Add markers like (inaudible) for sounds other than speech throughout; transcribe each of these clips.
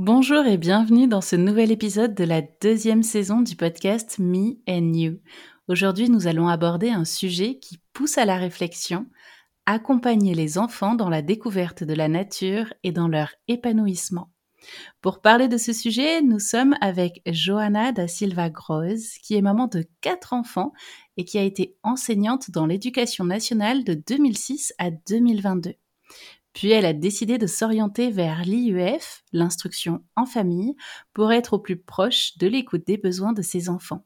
Bonjour et bienvenue dans ce nouvel épisode de la deuxième saison du podcast Me and You. Aujourd'hui, nous allons aborder un sujet qui pousse à la réflexion, accompagner les enfants dans la découverte de la nature et dans leur épanouissement. Pour parler de ce sujet, nous sommes avec Johanna da Silva Groz, qui est maman de quatre enfants et qui a été enseignante dans l'éducation nationale de 2006 à 2022. Puis elle a décidé de s'orienter vers l'IUF, l'instruction en famille, pour être au plus proche de l'écoute des besoins de ses enfants.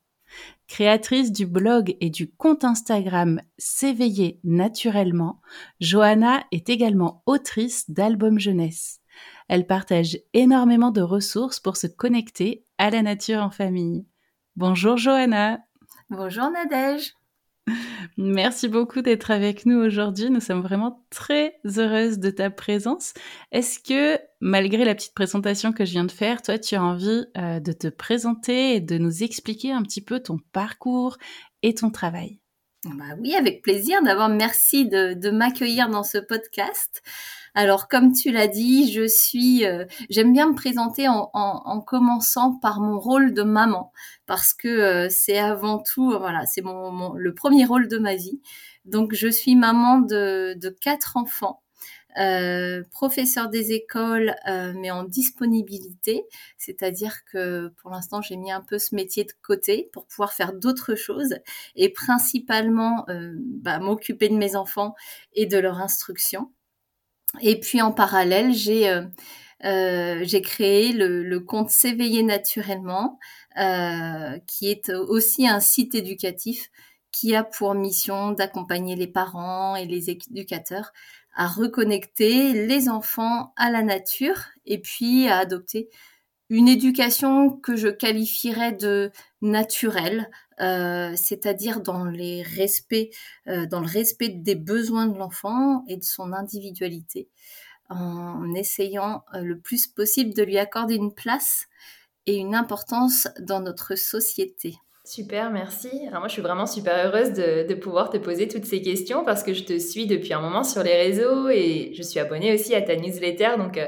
Créatrice du blog et du compte Instagram S'éveiller naturellement, Johanna est également autrice d'albums jeunesse. Elle partage énormément de ressources pour se connecter à la nature en famille. Bonjour Johanna. Bonjour Nadège. Merci beaucoup d'être avec nous aujourd'hui. Nous sommes vraiment très heureuses de ta présence. Est-ce que, malgré la petite présentation que je viens de faire, toi, tu as envie euh, de te présenter et de nous expliquer un petit peu ton parcours et ton travail? Bah Oui, avec plaisir. D'abord, merci de m'accueillir dans ce podcast. Alors, comme tu l'as dit, je suis, euh, j'aime bien me présenter en, en, commençant par mon rôle de maman, parce que euh, c'est avant tout, voilà, c'est mon, le premier rôle de ma vie. Donc, je suis maman de, quatre enfants. Euh, professeur des écoles, euh, mais en disponibilité, c'est-à-dire que pour l'instant j'ai mis un peu ce métier de côté pour pouvoir faire d'autres choses et principalement euh, bah, m'occuper de mes enfants et de leur instruction. Et puis en parallèle, j'ai euh, euh, j'ai créé le, compte S'éveiller naturellement, euh, qui est aussi un site éducatif qui a pour mission d'accompagner les parents et les éducateurs à reconnecter les enfants à la nature et puis à adopter une éducation que je qualifierais de naturelle, euh, c'est-à-dire euh, dans le respect des besoins de l'enfant et de son individualité, en essayant euh, le plus possible de lui accorder une place et une importance dans notre société. Super, merci. Alors moi, je suis vraiment super heureuse de, pouvoir te poser toutes ces questions parce que je te suis depuis un moment sur les réseaux et je suis abonnée aussi à ta newsletter. Donc,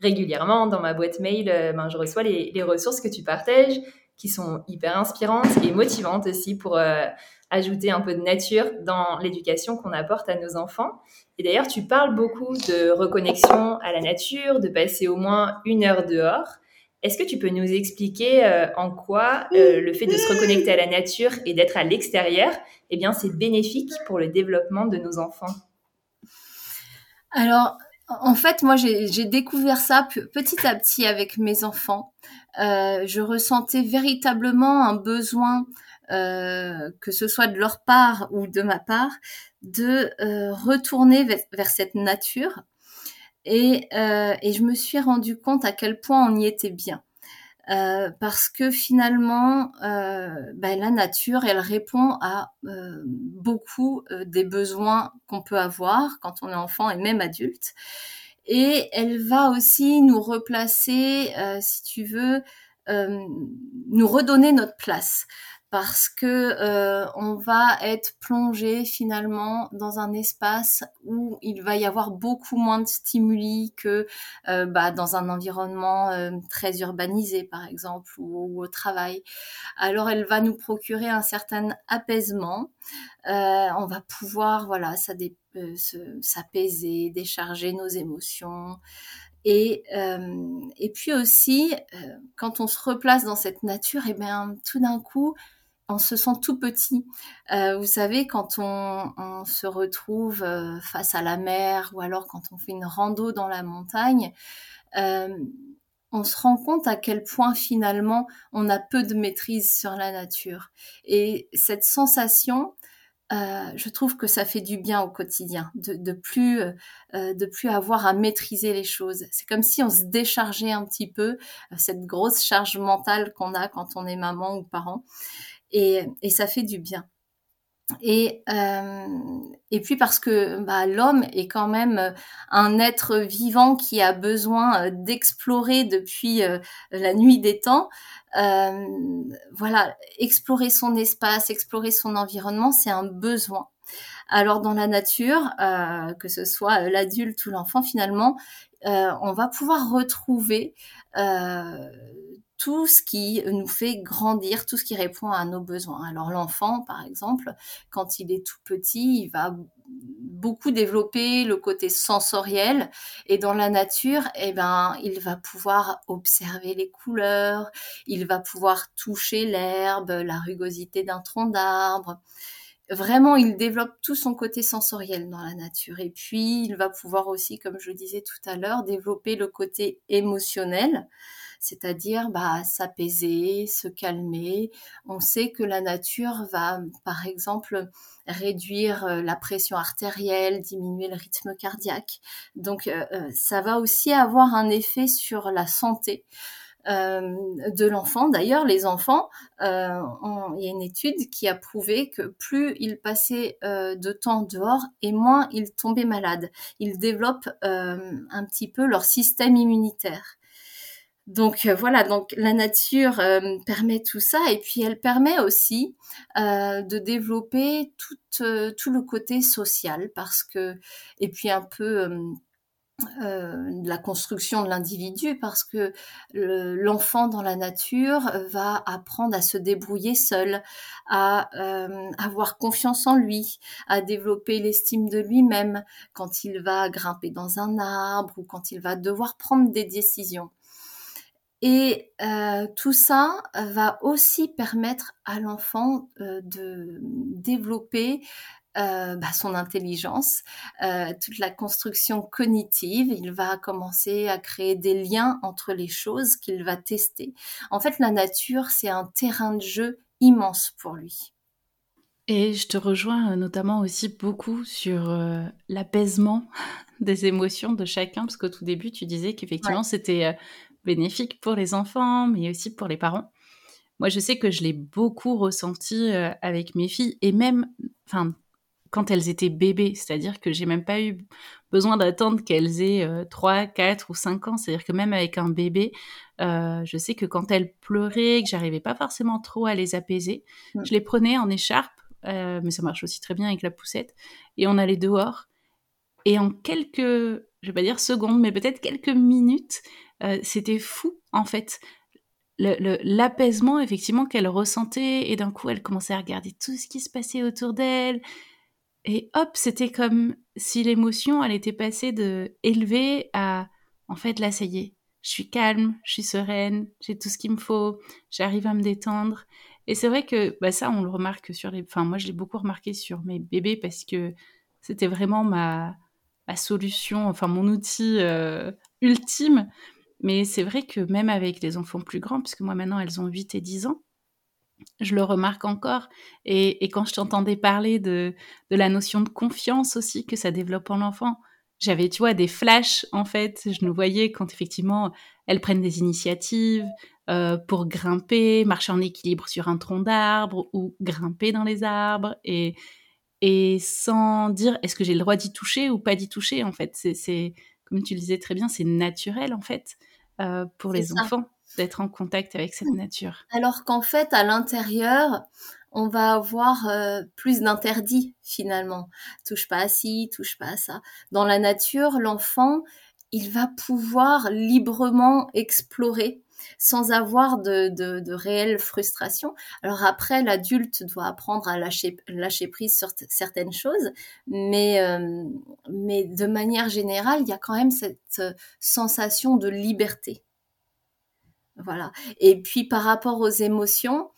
régulièrement dans ma boîte mail, ben, je reçois les, ressources que tu partages qui sont hyper inspirantes et motivantes aussi pour euh, ajouter un peu de nature dans l'éducation qu'on apporte à nos enfants. Et d'ailleurs, tu parles beaucoup de reconnexion à la nature, de passer au moins une heure dehors. Est-ce que tu peux nous expliquer euh, en quoi le fait de se reconnecter à la nature et d'être à l'extérieur, eh bien, c'est bénéfique pour le développement de nos enfants? Alors, en fait, moi, j'ai découvert ça petit à petit avec mes enfants. Euh, je ressentais véritablement un besoin, euh, que ce soit de leur part ou de ma part, de euh, retourner vers, cette nature. Et, et, je me suis rendu compte à quel point on y était bien. Euh, parce que finalement, euh, ben, la nature, elle répond à euh, beaucoup des besoins qu'on peut avoir quand on est enfant et même adulte. Et elle va aussi nous replacer, si tu veux, nous redonner notre place. Parce que euh, on va être plongé finalement dans un espace où il va y avoir beaucoup moins de stimuli que euh, bah, dans un environnement euh, très urbanisé par exemple ou, au travail. Alors elle va nous procurer un certain apaisement. on va pouvoir voilà s'apaiser, décharger nos émotions. Et, et puis aussi, quand on se replace dans cette nature, et eh bien tout d'un coup, on se sent tout petit. Euh, vous savez, quand on, se retrouve euh, face à la mer ou alors quand on fait une rando dans la montagne, euh, on se rend compte à quel point finalement on a peu de maîtrise sur la nature. Et cette sensation, je trouve que ça fait du bien au quotidien, de, de plus de plus avoir à maîtriser les choses. C'est comme si on se déchargeait un petit peu cette grosse charge mentale qu'on a quand on est maman ou parent et, et ça fait du bien. Et, euh, et puis parce que bah, l'homme est quand même un être vivant qui a besoin euh, d'explorer depuis euh, la nuit des temps. Euh, voilà, explorer son espace, explorer son environnement, c'est un besoin. Alors dans la nature, euh, que ce soit l'adulte ou l'enfant, finalement, on va pouvoir retrouver tout ce qui nous fait grandir, tout ce qui répond à nos besoins. Alors l'enfant, par exemple, quand il est tout petit, il va beaucoup développer le côté sensoriel et dans la nature, eh ben, il va pouvoir observer les couleurs, il va pouvoir toucher l'herbe, la rugosité d'un tronc d'arbre. Vraiment, il développe tout son côté sensoriel dans la nature. Et puis, il va pouvoir aussi, comme je le disais tout à l'heure, développer le côté émotionnel c'est-à-dire bah, s'apaiser, se calmer. On sait que la nature va, par exemple, réduire euh, la pression artérielle, diminuer le rythme cardiaque. Donc, euh, euh, ça va aussi avoir un effet sur la santé. de l'enfant. D'ailleurs, les enfants, il y a une étude qui a prouvé que plus ils passaient de temps dehors et moins ils tombaient malades. Ils développent un petit peu leur système immunitaire. Donc euh, voilà, donc la nature euh, permet tout ça et puis elle permet aussi euh, de développer tout, tout le côté social parce que et puis un peu la construction de l'individu parce que l'enfant dans la nature va apprendre à se débrouiller seul, à avoir confiance en lui, à développer l'estime de lui-même quand il va grimper dans un arbre ou quand il va devoir prendre des décisions. Et euh, tout ça va aussi permettre à l'enfant euh, de développer euh, bah, son intelligence, toute la construction cognitive. Il va commencer à créer des liens entre les choses qu'il va tester. En fait, la nature, c'est un terrain de jeu immense pour lui. Et je te rejoins notamment aussi beaucoup sur l'apaisement (laughs) des émotions de chacun, parce qu'au tout début, tu disais qu'effectivement, c'était bénéfique pour les enfants, mais aussi pour les parents. Moi, je sais que je l'ai beaucoup ressenti euh, avec mes filles et même, enfin, quand elles étaient bébés, c'est-à-dire que j'ai même pas eu besoin d'attendre qu'elles aient 3, euh, 4 ou 5 ans, c'est-à-dire que même avec un bébé, euh, je sais que quand elles pleuraient, que j'arrivais pas forcément trop à les apaiser, mmh. je les prenais en écharpe, mais ça marche aussi très bien avec la poussette, et on allait dehors, et en quelques, je vais pas dire secondes, mais peut-être quelques minutes, euh, c'était fou en fait. L'apaisement effectivement qu'elle ressentait et d'un coup elle commençait à regarder tout ce qui se passait autour d'elle et hop c'était comme si l'émotion elle était passée de élevée à en fait là ça y est je suis calme je suis sereine j'ai tout ce qu'il me faut j'arrive à me détendre et c'est vrai que bah, ça on le remarque sur les enfin moi je l'ai beaucoup remarqué sur mes bébés parce que c'était vraiment ma solution enfin mon outil euh, ultime mais c'est vrai que même avec les enfants plus grands, puisque moi maintenant elles ont 8 et 10 ans, je le remarque encore. Et, quand je t'entendais parler de, la notion de confiance aussi que ça développe en l'enfant, j'avais, tu vois, des flashs en fait. Je nous voyais quand effectivement elles prennent des initiatives euh, pour grimper, marcher en équilibre sur un tronc d'arbre ou grimper dans les arbres et, et sans dire est-ce que j'ai le droit d'y toucher ou pas d'y toucher en fait? C'est, comme tu le disais très bien, c'est naturel en fait. Euh, pour les enfants. d'être en contact avec cette nature Alors qu'en fait, à l'intérieur, on va avoir euh, plus d'interdits finalement. Touche pas à ci, touche pas à ça. Dans la nature, l'enfant, il va pouvoir librement explorer sans avoir de, de, réelle frustration. Alors après, l'adulte doit apprendre à lâcher, prise sur certaines choses, mais, euh, mais de manière générale, il y a quand même cette euh, sensation de liberté. Voilà. Et puis par rapport aux émotions,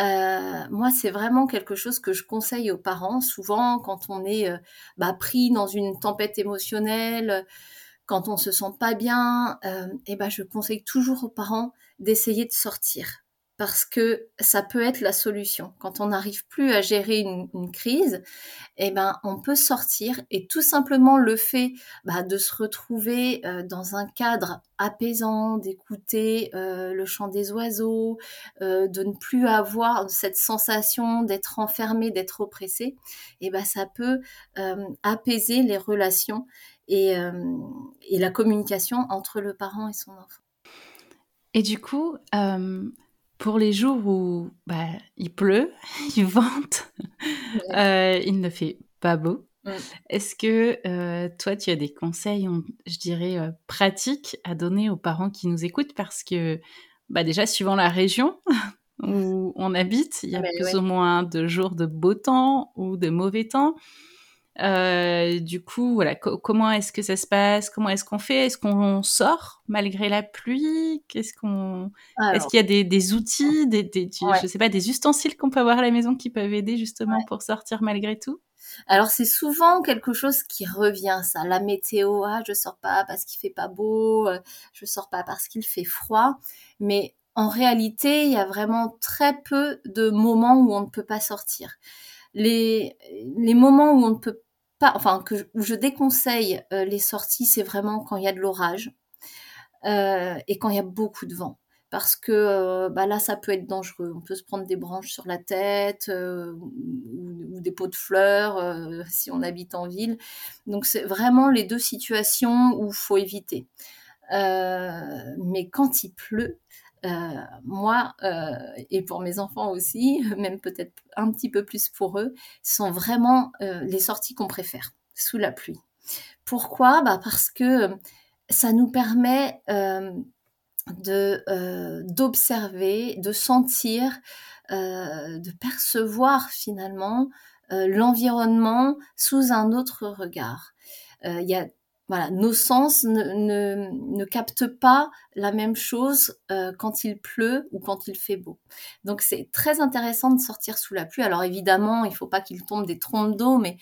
euh, moi, c'est vraiment quelque chose que je conseille aux parents. Souvent, quand on est bah, pris dans une tempête émotionnelle, quand on se sent pas bien, euh, eh ben je conseille toujours aux parents d'essayer de sortir parce que ça peut être la solution. Quand on n'arrive plus à gérer une, crise, eh ben on peut sortir et tout simplement le fait bah, de se retrouver euh, dans un cadre apaisant, d'écouter euh, le chant des oiseaux, de ne plus avoir cette sensation d'être enfermé, d'être oppressé, eh ben ça peut apaiser les relations euh, et, la communication entre le parent et son enfant. Et du coup, euh, pour les jours où bah, il pleut, (laughs) il vente, euh, il ne fait pas beau, Est-ce que toi, tu as des conseils, je dirais, pratiques à donner aux parents qui nous écoutent? Parce que bah, déjà, suivant la région (laughs) où on habite, il y a ah, plus ou moins de jours de beau temps ou de mauvais temps. Euh, du coup, voilà, comment est-ce que ça se passe? Comment est-ce qu'on fait? Est-ce qu'on sort malgré la pluie? Qu'est-ce qu'on Est-ce qu'il y a des, outils, des, je sais pas, des ustensiles qu'on peut avoir à la maison qui peuvent aider justement pour sortir malgré tout? Alors c'est souvent quelque chose qui revient, ça. La météo, ah, je sors pas parce qu'il fait pas beau, euh, je sors pas parce qu'il fait froid. Mais en réalité, il y a vraiment très peu de moments où on ne peut pas sortir les, moments où on ne peut pas, enfin, que, où je déconseille euh, les sorties, c'est vraiment quand il y a de l'orage euh, et quand il y a beaucoup de vent. Parce que euh, bah là, ça peut être dangereux. On peut se prendre des branches sur la tête ou, des pots de fleurs si on habite en ville. Donc, c'est vraiment les deux situations où il faut éviter. mais quand il pleut, moi euh, et pour mes enfants aussi, (laughs) même peut-être un petit peu plus pour eux, sont vraiment euh, les sorties qu'on préfère sous la pluie. Pourquoi? Bah Parce que ça nous permet de d'observer, de sentir, de percevoir finalement l'environnement sous un autre regard. Il y a voilà, nos sens ne, captent pas la même chose euh, quand il pleut ou quand il fait beau. Donc c'est très intéressant de sortir sous la pluie. Alors évidemment, il ne faut pas qu'il tombe des trompes d'eau, mais,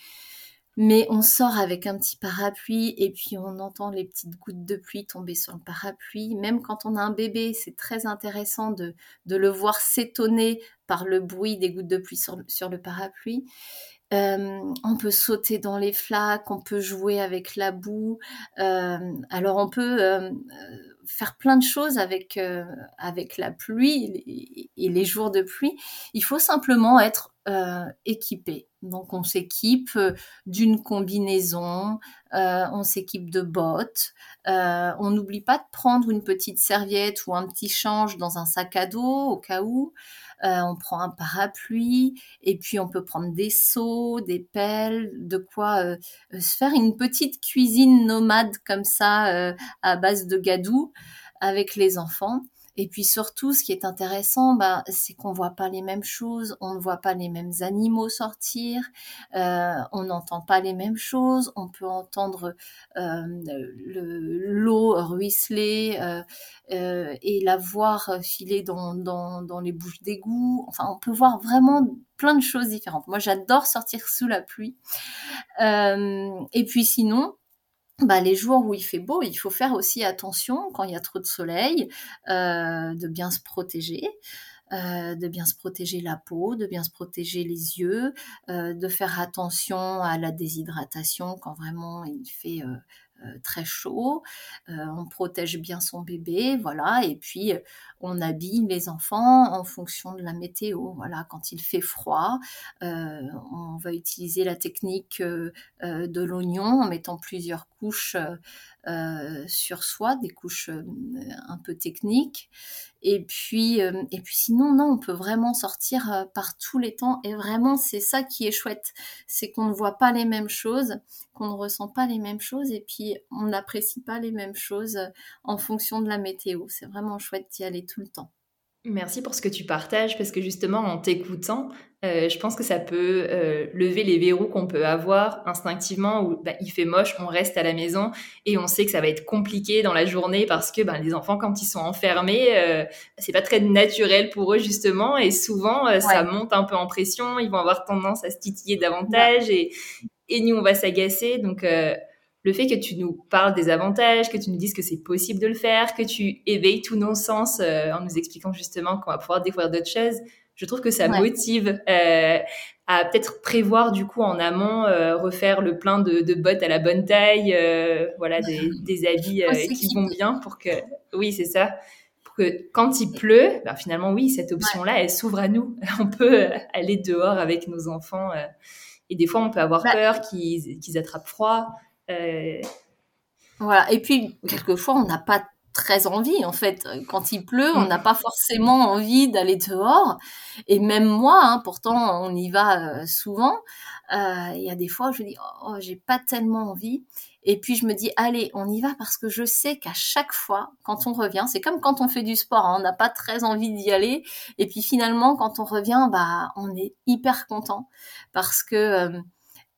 on sort avec un petit parapluie et puis on entend les petites gouttes de pluie tomber sur le parapluie. Même quand on a un bébé, c'est très intéressant de, le voir s'étonner par le bruit des gouttes de pluie sur le parapluie. Euh, on peut sauter dans les flaques, on peut jouer avec la boue. Euh, alors on peut euh, faire plein de choses avec avec la pluie et les jours de pluie. Il faut simplement être équipé. Donc on s'équipe d'une combinaison, on s'équipe de bottes. on n'oublie pas de prendre une petite serviette ou un petit change dans un sac à dos au cas où. Euh, on prend un parapluie et puis on peut prendre des seaux, des pelles, de quoi euh, euh, se faire une petite cuisine nomade comme ça à base de gadou avec les enfants. Et puis surtout, ce qui est intéressant, bah, c'est qu'on voit pas les mêmes choses, on ne voit pas les mêmes animaux sortir, euh, on n'entend pas les mêmes choses, on peut entendre euh, l'eau ruisseler euh, euh, et la voir filer dans, dans, dans les bouches d'égout. Enfin, on peut voir vraiment plein de choses différentes. Moi, j'adore sortir sous la pluie. et puis sinon, bah, les jours où il fait beau, il faut faire aussi attention quand il y a trop de soleil, euh, de bien se protéger. Euh, de bien se protéger la peau, de bien se protéger les yeux, euh, de faire attention à la déshydratation quand vraiment il fait très chaud, euh, on protège bien son bébé, voilà, et puis euh, on habille les enfants en fonction de la météo. Voilà, quand il fait froid, on va utiliser la technique de l'oignon en mettant plusieurs couches sur soi, des couches un peu techniques. Et puis, euh, et puis sinon, non, on peut vraiment sortir euh, par tous les temps. Et vraiment, c'est ça qui est chouette. C'est qu'on ne voit pas les mêmes choses, qu'on ne ressent pas les mêmes choses, et puis on n'apprécie pas les mêmes choses euh, en fonction de la météo. C'est vraiment chouette d'y aller tout le temps. Merci pour ce que tu partages, parce que justement, en t'écoutant, euh, je pense que ça peut euh, lever les verrous qu'on peut avoir instinctivement où bah, il fait moche, on reste à la maison et on sait que ça va être compliqué dans la journée parce que bah, les enfants, quand ils sont enfermés, euh, c'est pas très naturel pour eux justement et souvent ça monte un peu en pression, ils vont avoir tendance à se titiller davantage et, et nous on va s'agacer. Donc le fait que tu nous parles des avantages, que tu nous dises que c'est possible de le faire, que tu éveilles tous nos sens euh, en nous expliquant justement qu'on va pouvoir découvrir d'autres choses, je trouve que ça motive euh, à peut-être prévoir du coup en amont, euh, refaire le plein de, de, bottes à la bonne taille, voilà, des, (laughs) des habits qui vont bien pour que, oui, c'est ça, pour que quand il pleut, ben, finalement, oui, cette option-là, elle s'ouvre à nous. (laughs) On peut aller dehors avec nos enfants. et des fois, on peut avoir bah peur qu'ils attrapent froid. Euh, voilà. Et puis, quelquefois, on n'a pas très envie, en fait. Quand il pleut, on n'a mm. pas forcément envie d'aller dehors. Et même moi, hein, pourtant, on y va euh, souvent. Euh, il y a des fois où je dis, oh, j'ai pas tellement envie. Et puis je me dis, allez, on y va parce que je sais qu'à chaque fois, quand on revient, c'est comme quand on fait du sport, hein, on n'a pas très envie d'y aller. Et puis finalement, quand on revient, bah, on est hyper content parce que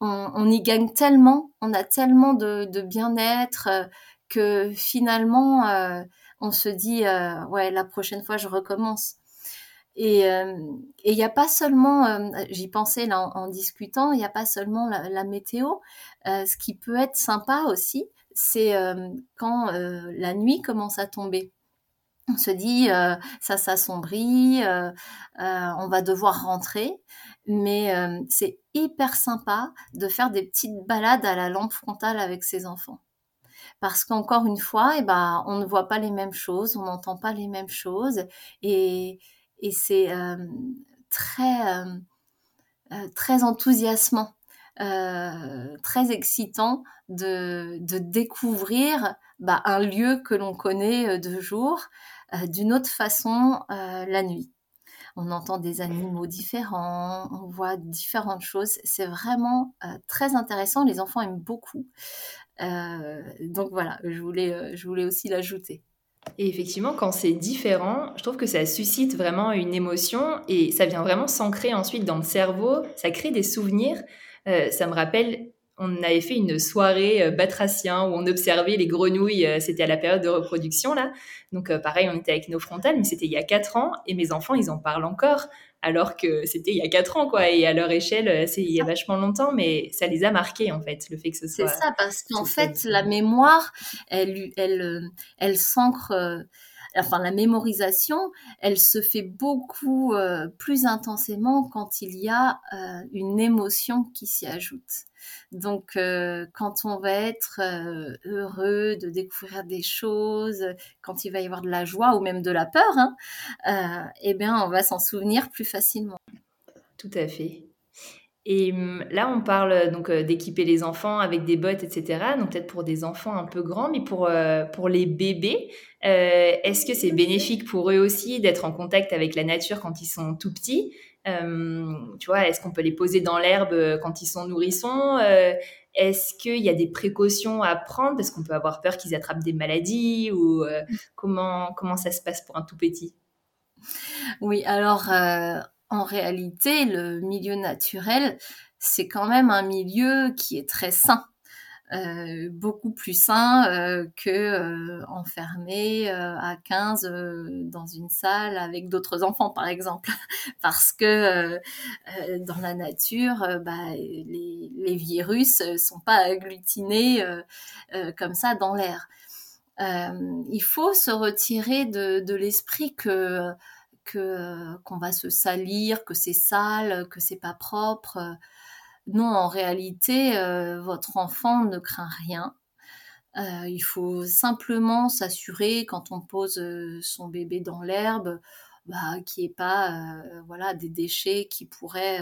on, y gagne tellement, on a tellement de, bien-être euh, que finalement, euh, on se dit, euh, ouais, la prochaine fois, je recommence. Et il n'y a pas seulement, j'y pensais là en, discutant, il n'y a pas seulement la, météo. ce qui peut être sympa aussi, c'est quand la nuit commence à tomber on se dit ça s'assombrit, on va devoir rentrer. Mais c'est hyper sympa de faire des petites balades à la lampe frontale avec ses enfants. Parce qu'encore une fois, eh ben, on ne voit pas les mêmes choses, on n'entend pas les mêmes choses, et, c'est très, très enthousiasmant, très excitant de, découvrir bah, un lieu que l'on connaît de jour d'une autre façon la nuit on entend des animaux différents, on voit différentes choses. C'est vraiment euh, très intéressant. Les enfants aiment beaucoup. Euh, donc voilà, je voulais, euh, je voulais aussi l'ajouter. Et effectivement, quand c'est différent, je trouve que ça suscite vraiment une émotion et ça vient vraiment s'ancrer ensuite dans le cerveau. Ça crée des souvenirs. Ça me rappelle on avait fait une soirée batracien où on observait les grenouilles. C'était à la période de reproduction, là. Donc, pareil, on était avec nos frontales, mais c'était il y a quatre ans. Et mes enfants, ils en parlent encore, alors que c'était il y a quatre ans, quoi. Et à leur échelle, c'est il y a vachement longtemps, mais ça les a marqués, en fait, le fait que ce soit. C'est ça, parce qu'en fait, la mémoire, elle, elle, elle s'ancre enfin la mémorisation, elle se fait beaucoup plus intensément quand il y a une émotion qui s'y ajoute. Donc, euh, quand on va être euh, heureux de découvrir des choses, quand il va y avoir de la joie ou même de la peur, hein, euh, eh bien, on va s'en souvenir plus facilement. Tout à fait. Et hum, là, on parle donc d'équiper les enfants avec des bottes, etc. Donc peut-être pour des enfants un peu grands, mais pour, pour les bébés, est-ce que c'est bénéfique pour eux aussi d'être en contact avec la nature quand ils sont tout petits? Euh, tu vois, est-ce qu'on peut les poser dans l'herbe euh, quand ils sont nourrissons? Euh, Est-ce qu'il y a des précautions à prendre? Parce qu'on peut avoir peur qu'ils attrapent des maladies? Ou comment comment ça se passe pour un tout petit? Oui, alors en réalité, le milieu naturel, c'est quand même un milieu qui est très sain. Euh, beaucoup plus sain euh, que euh, enfermé à 15 dans une salle avec d'autres enfants par exemple (laughs) parce que dans la nature bah, les, les, virus sont pas agglutinés comme ça dans l'air il faut se retirer de, de l'esprit que que qu'on va se salir que c'est sale que c'est pas propre non, en réalité, euh, votre enfant ne craint rien. Euh, il faut simplement s'assurer quand on pose euh, son bébé dans l'herbe, bah, qu'il n'y ait pas voilà, des déchets qui pourraient,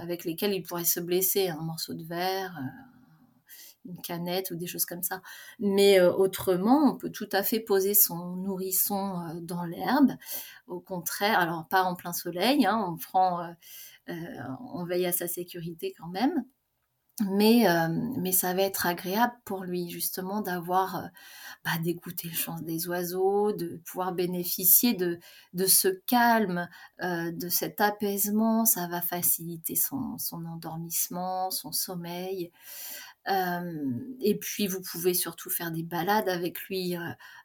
avec lesquels il pourrait se blesser, un morceau de verre. Une canette ou des choses comme ça. Mais autrement, on peut tout à fait poser son nourrisson dans l'herbe. Au contraire, alors pas en plein soleil, hein, on prend, on veille à sa sécurité quand même. Mais, mais ça va être agréable pour lui justement d'avoir, bah, d'écouter le chant des oiseaux, de pouvoir bénéficier de, de ce calme, de cet apaisement. Ça va faciliter son, son endormissement, son sommeil et puis, vous pouvez surtout faire des balades avec lui,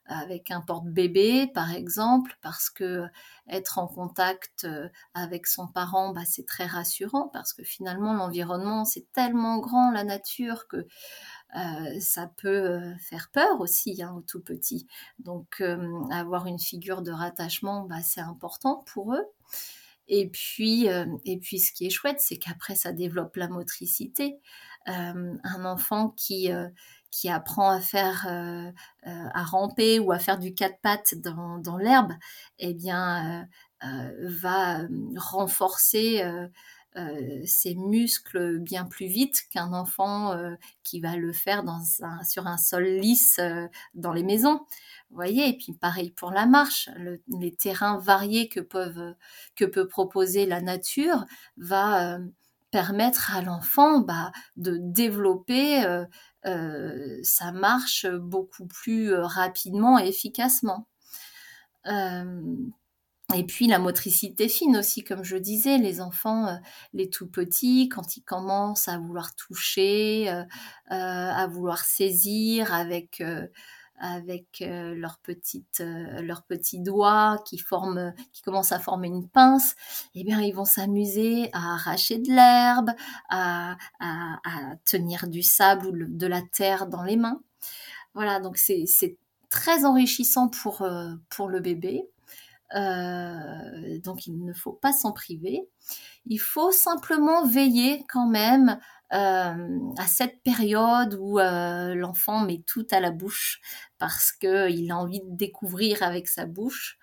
avec un porte-bébé, par exemple, parce que être en contact avec son parent, bah, c'est très rassurant, parce que finalement, l'environnement, c'est tellement grand, la nature, que ça peut faire peur aussi hein, aux tout petits. Donc, avoir une figure de rattachement, bah, c'est important pour eux. Et puis, et puis, ce qui est chouette, c'est qu'après, ça développe la motricité. Euh, un enfant qui euh, qui apprend à faire euh, à ramper ou à faire du quatre pattes dans, dans l'herbe, eh bien va renforcer ses muscles bien plus vite qu'un enfant qui va le faire dans sur un sol lisse dans les maisons. Vous voyez, et puis pareil pour la marche, les terrains variés que, peuvent, que peut proposer la nature va permettre à l'enfant bah, de développer euh, euh, sa marche beaucoup plus euh, rapidement et efficacement. et puis la motricité fine aussi, comme je disais, les enfants, les tout petits, quand ils commencent à vouloir toucher, à vouloir saisir avec avec euh, leurs petites euh, leurs petits doigts qui forment commencent à former une pince. Eh bien ils vont s'amuser à arracher de l'herbe à, tenir du sable ou de la terre dans les mains. Voilà donc c'est très enrichissant pour euh, pour le bébé. Donc il ne faut pas s'en priver. Il faut simplement veiller quand même à cette période où euh, l'enfant met tout à la bouche parce qu'il a envie de découvrir avec sa bouche.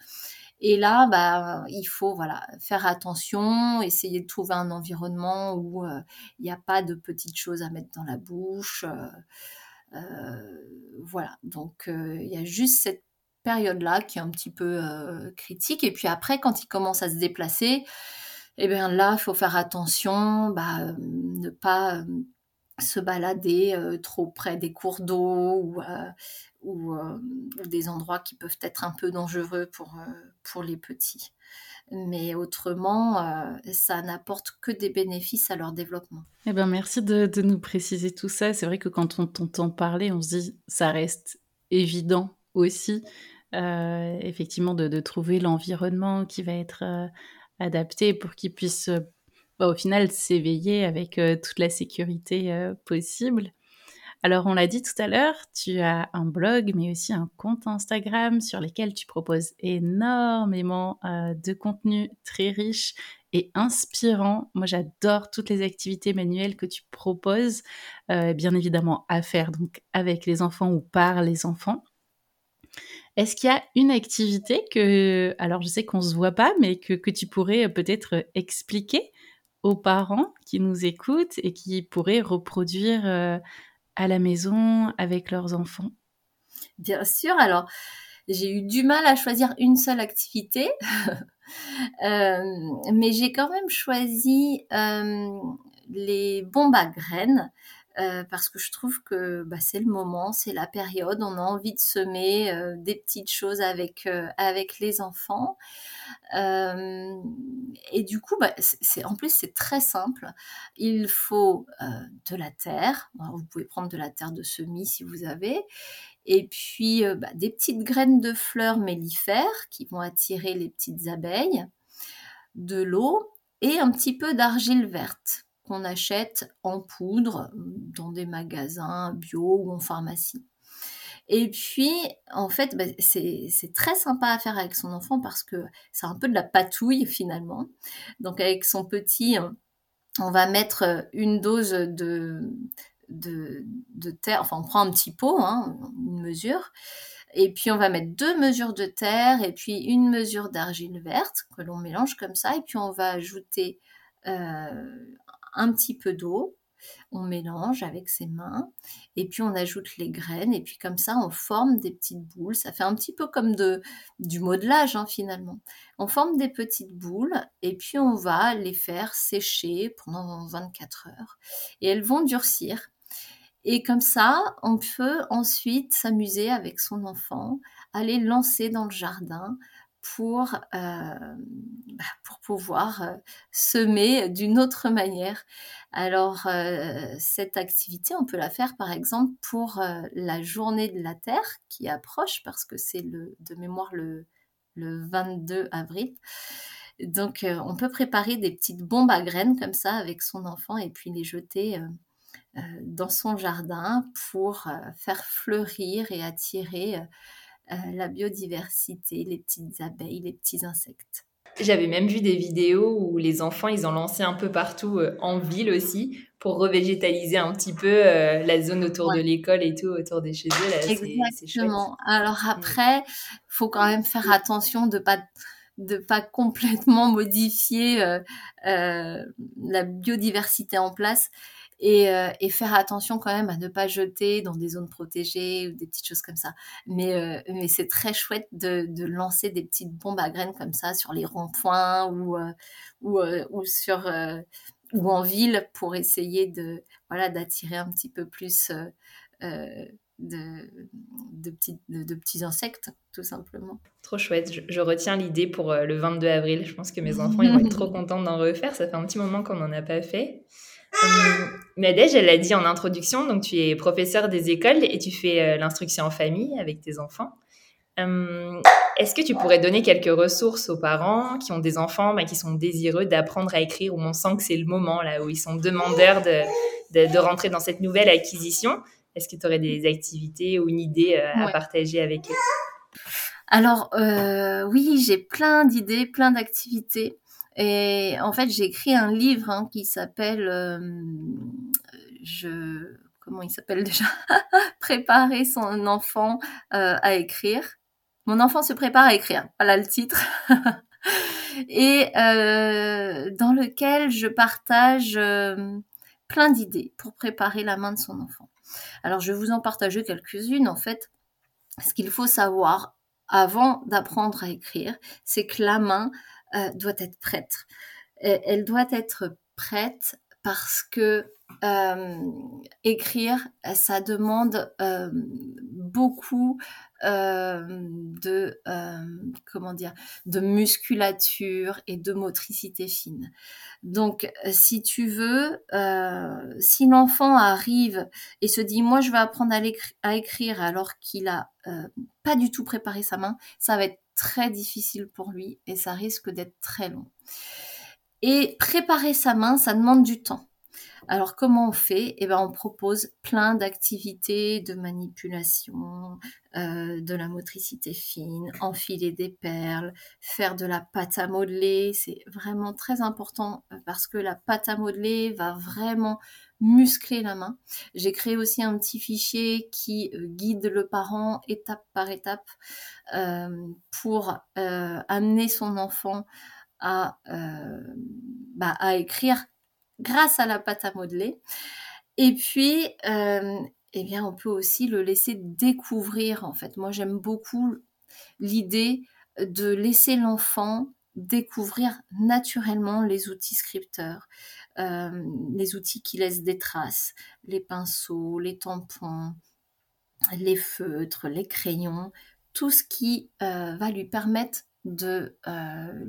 Et là, bah, il faut faire attention, essayer de trouver un environnement où euh, il n'y a pas de petites choses à mettre dans la bouche. voilà, donc il y a juste cette période-là qui est un petit peu critique. Et puis après, quand il commence à se déplacer, eh bien là, il faut faire attention, bah, euh, ne pas euh, se balader euh, trop près des cours d'eau ou, des endroits qui peuvent être un peu dangereux pour, pour les petits. Mais autrement, ça n'apporte que des bénéfices à leur développement. Eh ben, merci de, nous préciser tout ça. C'est vrai que quand on t'entend parler, on se dit ça reste évident aussi, effectivement, de trouver l'environnement qui va être adapté pour qu'ils puissent euh, bah, au final s'éveiller avec euh, toute la sécurité euh, possible. Alors on l'a dit tout à l'heure, tu as un blog mais aussi un compte Instagram sur lesquels tu proposes énormément de contenu très riche et inspirant. Moi j'adore toutes les activités manuelles que tu proposes, bien évidemment à faire donc avec les enfants ou par les enfants. Est-ce qu'il y a une activité que, alors je sais qu'on ne se voit pas, mais que, tu pourrais euh, peut-être euh, expliquer aux parents qui nous écoutent et qui pourraient reproduire euh, à la maison avec leurs enfants? Bien sûr, alors j'ai eu du mal à choisir une seule activité, (laughs) mais j'ai quand même choisi les bombes à graines euh, parce que je trouve que bah, c'est le moment, c'est la période, on a envie de semer euh, des petites choses avec euh, les enfants. et du coup, bah, en plus c'est très simple. Il faut de la terre. vous pouvez prendre de la terre de semis si vous avez. Et puis bah, des petites graines de fleurs mellifères qui vont attirer les petites abeilles, de l'eau et un petit peu d'argile verte qu'on achète en poudre dans des magasins bio ou en pharmacie. Et puis, en fait, bah, c'est très sympa à faire avec son enfant parce que c'est un peu de la patouille finalement. Donc, avec son petit, on va mettre une dose de, terre, enfin, on prend un petit pot, hein, une mesure, et puis on va mettre deux mesures de terre et puis une mesure d'argile verte que l'on mélange comme ça, et puis on va ajouter euh, un petit peu d'eau. On mélange avec ses mains et puis on ajoute les graines et puis comme ça on forme des petites boules. Ça fait un petit peu comme de, du modelage hein, finalement. On forme des petites boules et puis on va les faire sécher pendant 24 heures et elles vont durcir. Et comme ça, on peut ensuite s'amuser avec son enfant, aller lancer dans le jardin pour, euh, bah, pour pouvoir euh, semer d'une autre manière. Alors, euh, cette activité, on peut la faire par exemple pour la journée de la Terre qui approche parce que c'est de mémoire le, le 22 avril. Donc, on peut préparer des petites bombes à graines comme ça avec son enfant et puis les jeter dans son jardin pour faire fleurir et attirer la biodiversité, les petites abeilles, les petits insectes. J'avais même vu des vidéos où les enfants, ils ont lancé un peu partout euh, en ville aussi pour revégétaliser un petit peu euh, la zone autour de l'école et tout, autour des chez eux. Là, Exactement. Alors mm. après, faut quand même faire attention de pas de pas complètement (laughs) modifier la biodiversité en place euh, et, faire attention quand même à ne pas jeter dans des zones protégées ou des petites choses comme ça. Mais, euh, mais c'est très chouette de, de, lancer des petites bombes à graines comme ça sur les ronds-points ou, euh, ou, ou, sur, ou en ville pour essayer de voilà d'attirer un petit peu plus de, de, petits, de, petits insectes, tout simplement. Trop chouette. Je, retiens l'idée pour le 22 avril. Je pense que mes (laughs) enfants ils vont être trop contents d'en refaire. Ça fait un petit moment qu'on n'en a pas fait. Euh, Nadège, elle l'a dit en introduction, donc tu es professeur des écoles et tu fais euh, l'instruction en famille avec tes enfants. Euh, est-ce que tu pourrais donner quelques ressources aux parents qui ont des enfants mais qui sont désireux d'apprendre à écrire, où on sent que c'est le moment, là, où ils sont demandeurs de, de, rentrer dans cette nouvelle acquisition? Est-ce que tu aurais des activités ou une idée à partager avec eux? Alors oui, j'ai plein d'idées, plein d'activités. Et en fait, j'ai écrit un livre hein, qui s'appelle, euh, je, comment il s'appelle déjà? (laughs) Préparer son enfant euh, à écrire. Mon enfant se prépare à écrire. Voilà le titre. (laughs) et euh, dans lequel je partage plein d'idées pour préparer la main de son enfant. Alors, je vais vous en partager quelques-unes. En fait, ce qu'il faut savoir avant d'apprendre à écrire, c'est que la main, euh, doit être prête. elle doit être prête parce que euh, écrire, ça demande euh, beaucoup de comment dire, de musculature et de motricité fine. Donc, si tu veux, si l'enfant arrive et se dit moi je vais apprendre à, écrire alors qu'il a pas du tout préparé sa main, ça va être très difficile pour lui et ça risque d'être très long. Et préparer sa main, ça demande du temps. Alors comment on fait? Eh ben on propose plein d'activités de manipulation, euh, de la motricité fine, enfiler des perles, faire de la pâte à modeler. C'est vraiment très important euh, parce que la pâte à modeler va vraiment muscler la main. J'ai créé aussi un petit fichier qui euh, guide le parent étape par étape pour amener son enfant à, bah, à écrire grâce à la pâte à modeler. Et puis, euh, eh on peut aussi le laisser découvrir, en fait. Moi, j'aime beaucoup l'idée de laisser l'enfant découvrir naturellement les outils scripteurs, euh, les outils qui laissent des traces, les pinceaux, les tampons, les feutres, les crayons, tout ce qui euh, va lui permettre de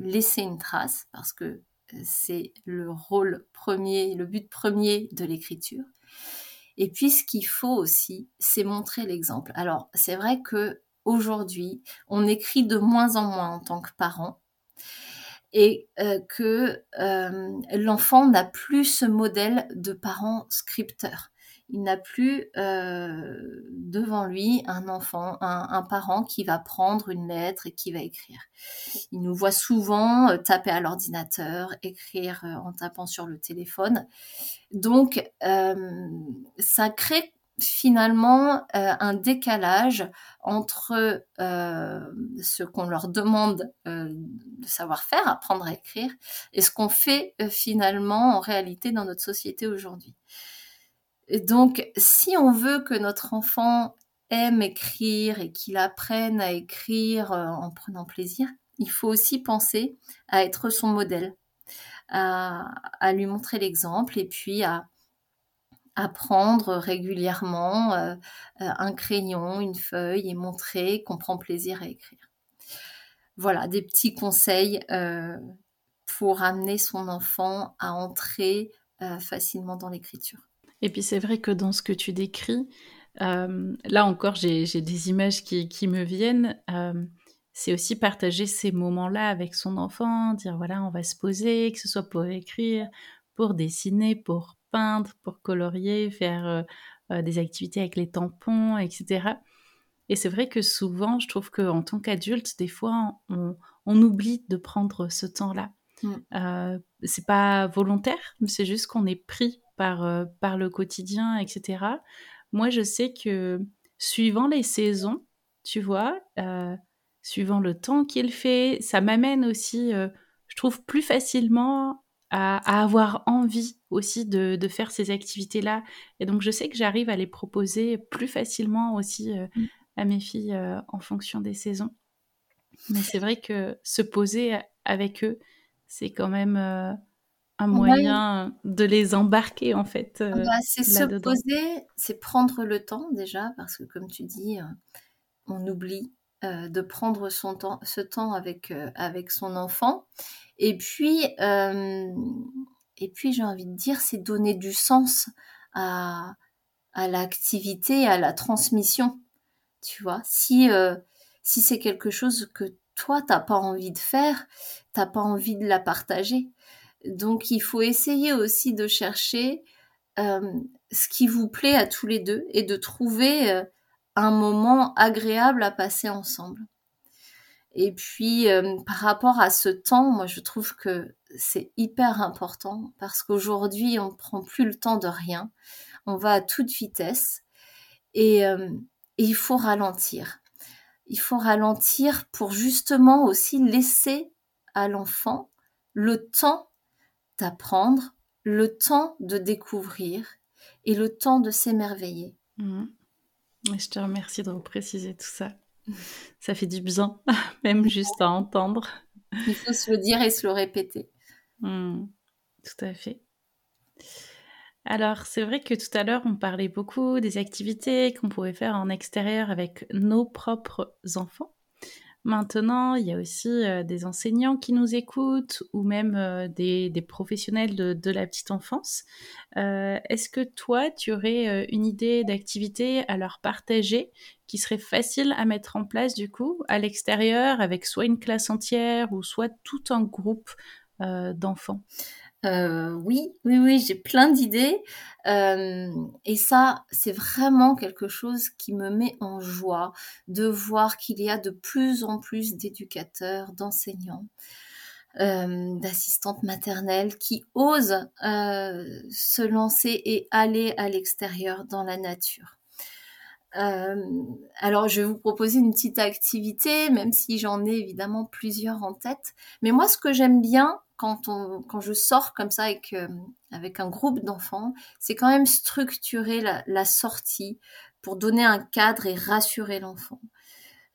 laisser une trace, parce que c'est le rôle premier, le but premier de l'écriture. Et puis ce qu'il faut aussi, c'est montrer l'exemple. Alors c'est vrai que aujourd'hui, on écrit de moins en moins en tant que parent et euh, que euh, l'enfant n'a plus ce modèle de parent scripteur il n'a plus euh, devant lui un enfant, un, parent qui va prendre une lettre et qui va écrire. Il nous voit souvent euh, taper à l'ordinateur, écrire euh, en tapant sur le téléphone. Donc, ça crée finalement un décalage entre ce qu'on leur demande de savoir faire, apprendre à écrire, et ce qu'on fait finalement en réalité dans notre société aujourd'hui. Donc, si on veut que notre enfant aime écrire et qu'il apprenne à écrire en prenant plaisir, il faut aussi penser à être son modèle, à, lui montrer l'exemple et puis à, apprendre régulièrement un crayon, une feuille et montrer qu'on prend plaisir à écrire. Voilà, des petits conseils pour amener son enfant à entrer facilement dans l'écriture. Et puis c'est vrai que dans ce que tu décris, là encore j'ai des images qui, me viennent. c'est aussi partager ces moments-là avec son enfant, dire voilà on va se poser, que ce soit pour écrire, pour dessiner, pour peindre, pour colorier, faire des activités avec les tampons, etc. Et c'est vrai que souvent, je trouve qu'en tant qu'adulte, des fois, on, oublie de prendre ce temps-là. Mmh. c'est pas volontaire, mais c'est juste qu'on est pris par, par le quotidien, etc. Moi, je sais que suivant les saisons, tu vois, suivant le temps qu'il fait, ça m'amène aussi, je trouve, plus facilement à, avoir envie aussi de, de faire ces activités-là. Et donc, je sais que j'arrive à les proposer plus facilement aussi mmh. à mes filles en fonction des saisons. Mais c'est vrai que se poser avec eux, c'est quand même un moyen de les embarquer en fait. Ah bah, c'est se poser, c'est prendre le temps déjà, parce que comme tu dis, on oublie de prendre son temps, ce temps avec, avec son enfant. Et puis, et puis j'ai envie de dire, c'est donner du sens à, à l'activité, à la transmission. Tu vois, si, si c'est quelque chose que toi, t'as pas envie de faire, t'as pas envie de la partager. Donc, il faut essayer aussi de chercher ce qui vous plaît à tous les deux et de trouver un moment agréable à passer ensemble. Et puis, par rapport à ce temps, moi, je trouve que c'est hyper important parce qu'aujourd'hui, on ne prend plus le temps de rien. On va à toute vitesse et il faut ralentir il faut ralentir pour justement aussi laisser à l'enfant le temps d'apprendre, le temps de découvrir et le temps de s'émerveiller. Mmh. Je te remercie de préciser tout ça. Ça fait du bien, (laughs) même juste à entendre. Il faut se le dire et se le répéter. Mmh. Tout à fait. Alors, c'est vrai que tout à l'heure, on parlait beaucoup des activités qu'on pouvait faire en extérieur avec nos propres enfants. Maintenant, il y a aussi euh, des enseignants qui nous écoutent ou même euh, des, professionnels de, la petite enfance. Euh, est-ce que toi, tu aurais une idée d'activité à leur partager qui serait facile à mettre en place du coup à l'extérieur avec soit une classe entière ou soit tout un groupe d'enfants? Euh, oui, oui, oui, j'ai plein d'idées. Euh, et ça, c'est vraiment quelque chose qui me met en joie de voir qu'il y a de plus en plus d'éducateurs, d'enseignants, euh, d'assistantes maternelles qui osent se lancer et aller à l'extérieur dans la nature. Alors, je vais vous proposer une petite activité, même si j'en ai évidemment plusieurs en tête. Mais moi, ce que j'aime bien, quand, on, quand je sors comme ça avec, euh, avec un groupe d'enfants, c'est quand même structurer la, sortie pour donner un cadre et rassurer l'enfant.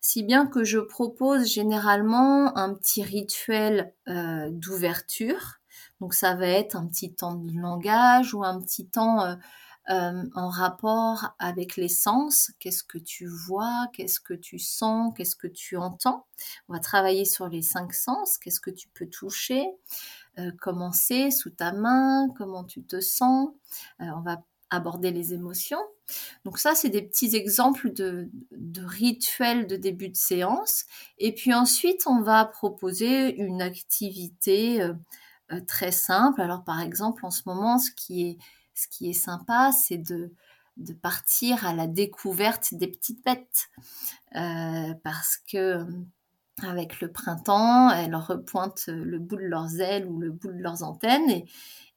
Si bien que je propose généralement un petit rituel euh, d'ouverture. Donc ça va être un petit temps de langage ou un petit temps euh, euh, en rapport avec les sens. Qu'est-ce que tu vois Qu'est-ce que tu sens Qu'est-ce que tu entends? On va travailler sur les cinq sens. Qu'est-ce que tu peux toucher? Euh, Comment c'est sous ta main? Comment tu te sens? Euh, On va aborder les émotions. Donc ça, c'est des petits exemples de, de, rituels de début de séance. Et puis ensuite, on va proposer une activité très simple. Alors par exemple, en ce moment, ce qui est ce qui est sympa, c'est de, partir à la découverte des petites bêtes. Euh, parce que euh, avec le printemps, elles repointent le bout de leurs ailes ou le bout de leurs antennes.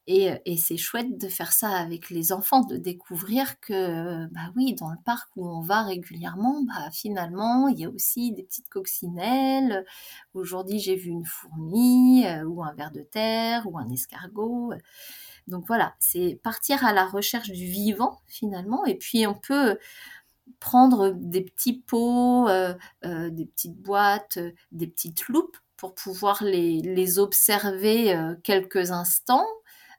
Et, et, c'est chouette de faire ça avec les enfants, de découvrir que, bah oui, dans le parc où on va régulièrement, bah finalement, il y a aussi des petites coccinelles. Aujourd'hui, j'ai vu une fourmi, euh, ou un ver de terre, ou un escargot. Donc voilà, c'est partir à la recherche du vivant finalement. Et puis on peut prendre des petits pots, euh, euh, des petites boîtes, des petites loupes pour pouvoir les, observer quelques instants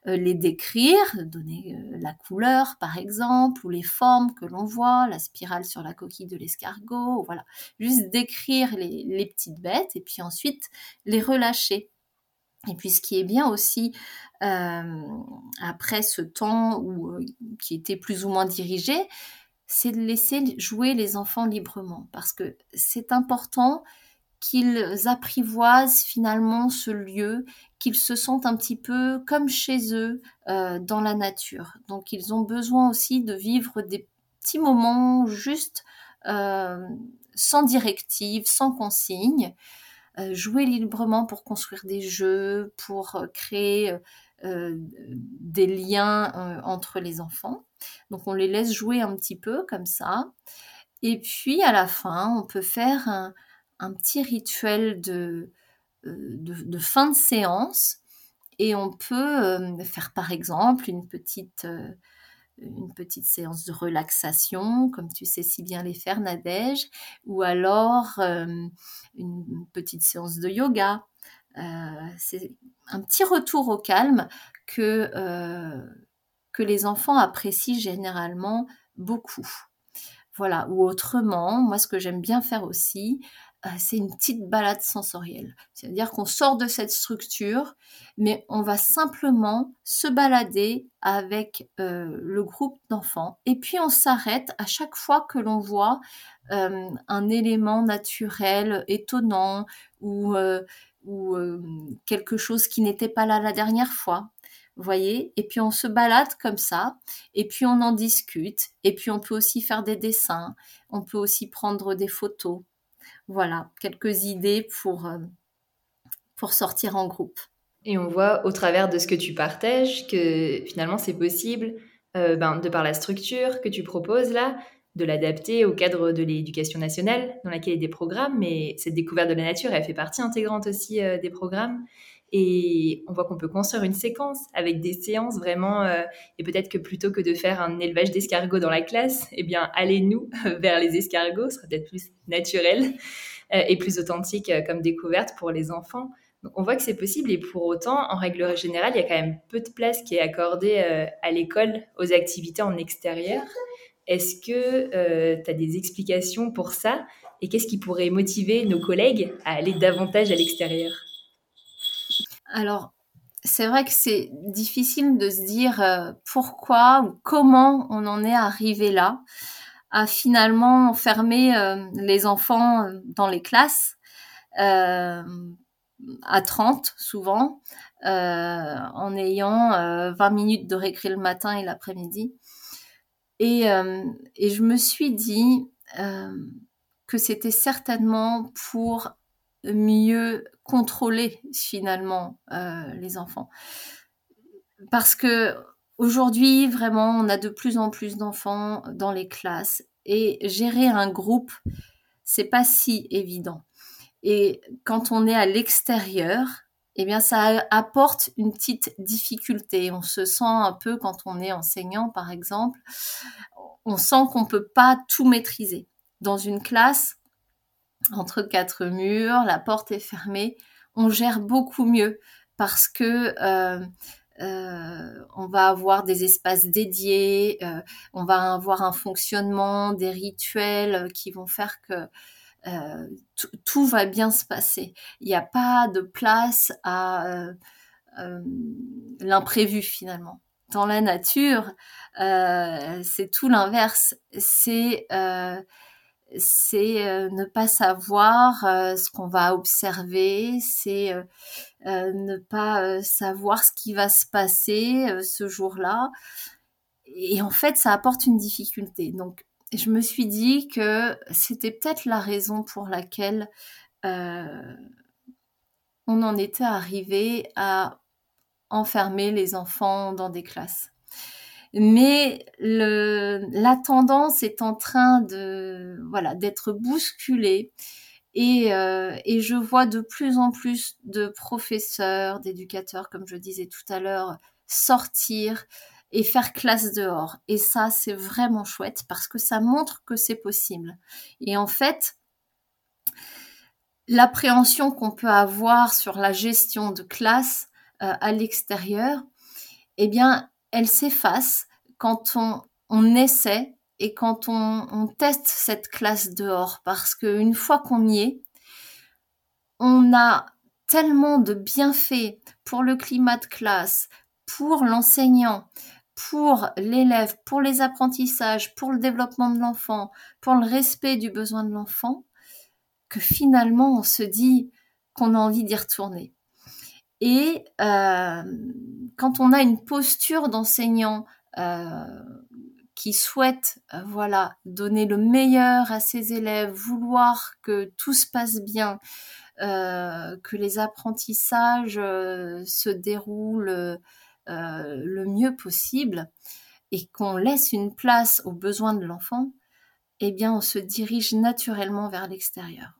euh, les décrire, donner euh, la couleur par exemple, ou les formes que l'on voit, la spirale sur la coquille de l'escargot, voilà. Juste décrire les, petites bêtes et puis ensuite les relâcher. Et puis ce qui est bien aussi, euh, après ce temps où, qui était plus ou moins dirigé, c'est de laisser jouer les enfants librement. Parce que c'est important qu'ils apprivoisent finalement ce lieu, qu'ils se sentent un petit peu comme chez eux euh, dans la nature. Donc ils ont besoin aussi de vivre des petits moments juste euh, sans directive, sans consigne, euh, jouer librement pour construire des jeux, pour créer des liens entre les enfants. Donc on les laisse jouer un petit peu comme ça. Et puis à la fin, on peut faire un, petit rituel de, euh, fin de séance et on peut euh, faire par exemple une petite, euh, une petite séance de relaxation, comme tu sais si bien les faire, Nadège, ou alors une petite séance de yoga. c'est un petit retour au calme que, que les enfants apprécient généralement beaucoup. Voilà, ou autrement, moi ce que j'aime bien faire aussi, euh, c'est une petite balade sensorielle. C'est-à-dire qu'on sort de cette structure, mais on va simplement se balader avec euh, le groupe d'enfants. Et puis on s'arrête à chaque fois que l'on voit euh, un élément naturel étonnant ou, quelque chose qui n'était pas là la dernière fois. Voyez? Et puis on se balade comme ça, et puis on en discute, et puis on peut aussi faire des dessins, on peut aussi prendre des photos. Voilà, quelques idées pour, euh, pour sortir en groupe. Et on voit au travers de ce que tu partages que finalement c'est possible, euh, ben, de par la structure que tu proposes là, de l'adapter au cadre de l'éducation nationale dans laquelle il y a des programmes, mais cette découverte de la nature, elle fait partie intégrante aussi euh, des programmes. Et on voit qu'on peut construire une séquence avec des séances vraiment. et peut-être que plutôt que de faire un élevage d'escargots dans la classe, eh bien, allez-nous (laughs) vers les escargots, ce sera peut-être plus naturel euh, et plus authentique euh, comme découverte pour les enfants. Donc on voit que c'est possible et pour autant, en règle générale, il y a quand même peu de place qui est accordée euh, à l'école aux activités en extérieur. Est-ce que tu as des explications pour ça? Et qu'est-ce qui pourrait motiver nos collègues à aller davantage à l'extérieur? Alors, c'est vrai que c'est difficile de se dire pourquoi ou comment on en est arrivé là à finalement enfermer euh, les enfants euh, dans les classes euh, à 30 souvent, en ayant 20 minutes de récré le matin et l'après-midi. Et, je me suis dit que c'était certainement pour mieux contrôler finalement les enfants. Parce que Aujourd'hui, vraiment, on a de plus en plus d'enfants dans les classes et gérer un groupe, c'est pas si évident. Et quand on est à l'extérieur, eh bien, ça apporte une petite difficulté. On se sent un peu, quand on est enseignant, par exemple, on sent qu'on peut pas tout maîtriser. Dans une classe, entre quatre murs, la porte est fermée, on gère beaucoup mieux parce que euh, euh, on va avoir des espaces dédiés, euh, on va avoir un fonctionnement, des rituels qui vont faire que tout va bien se passer. Il n'y a pas de place à l'imprévu finalement. Dans la nature, c'est tout l'inverse. C'est c'est euh, ne pas savoir euh, ce qu'on va observer, c'est euh, ne pas savoir ce qui va se passer ce jour-là. Et en fait, ça apporte une difficulté. Donc, je me suis dit que c'était peut-être la raison pour laquelle on en était arrivé à enfermer les enfants dans des classes mais la tendance est en train de voilà d'être bousculée et, euh, et, je vois de plus en plus de professeurs, d'éducateurs, comme je disais tout à l'heure, sortir et faire classe dehors. Et ça, c'est vraiment chouette parce que ça montre que c'est possible. Et en fait, l'appréhension qu'on peut avoir sur la gestion de classe euh, à l'extérieur, eh bien, elle s'efface quand on, essaie et quand on, on, teste cette classe dehors. Parce qu'une fois qu'on y est, on a tellement de bienfaits pour le climat de classe, pour l'enseignant, pour l'élève, pour les apprentissages, pour le développement de l'enfant, pour le respect du besoin de l'enfant, que finalement on se dit qu'on a envie d'y retourner. Et euh, quand on a une posture d'enseignant euh, qui souhaite, euh, voilà, donner le meilleur à ses élèves, vouloir que tout se passe bien, que les apprentissages se déroulent le mieux possible et qu'on laisse une place aux besoins de l'enfant, eh bien, on se dirige naturellement vers l'extérieur.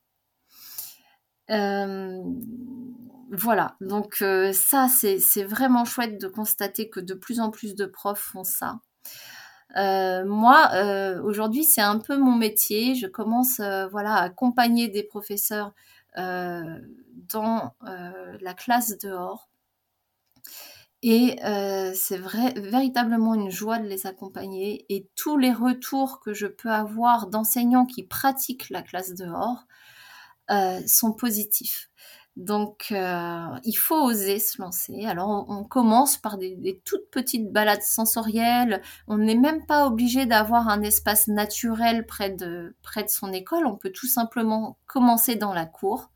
Voilà, donc euh, ça, c'est vraiment chouette de constater que de plus en plus de profs font ça. Euh, moi, euh, aujourd'hui, c'est un peu mon métier. Je commence voilà, à accompagner des professeurs dans la classe dehors. Et c'est vrai, véritablement une joie de les accompagner. Et tous les retours que je peux avoir d'enseignants qui pratiquent la classe dehors sont positifs. Donc, euh, il faut oser se lancer. Alors, on, commence par des, toutes petites balades sensorielles. On n'est même pas obligé d'avoir un espace naturel près de, près de son école. On peut tout simplement commencer dans la cour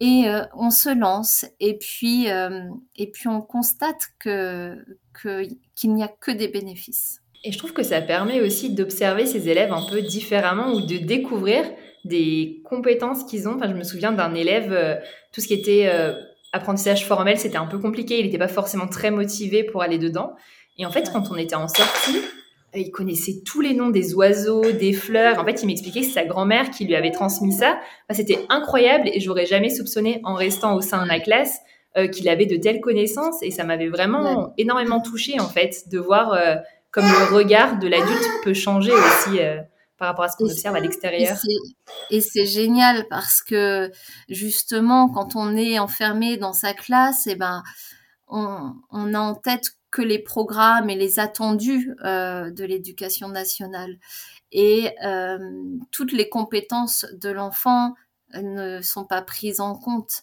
et euh, on se lance et puis euh, et puis on constate que qu'il n'y a que des bénéfices. Et je trouve que ça permet aussi d'observer ces élèves un peu différemment ou de découvrir des compétences qu'ils ont. Enfin, je me souviens d'un élève, euh, tout ce qui était euh, apprentissage formel, c'était un peu compliqué. Il n'était pas forcément très motivé pour aller dedans. Et en fait, quand on était en sortie, il connaissait tous les noms des oiseaux, des fleurs. En fait, il m'expliquait que c'est sa grand-mère qui lui avait transmis ça. Enfin, c'était incroyable et j'aurais jamais soupçonné en restant au sein de la classe euh, qu'il avait de telles connaissances et ça m'avait vraiment énormément touché en fait de voir euh, comme le regard de l'adulte peut changer aussi euh, par rapport à ce qu'on observe à l'extérieur. Et c'est génial parce que justement quand on est enfermé dans sa classe, et eh ben on, on a en tête que les programmes et les attendus euh, de l'éducation nationale. Et euh, toutes les compétences de l'enfant ne sont pas prises en compte.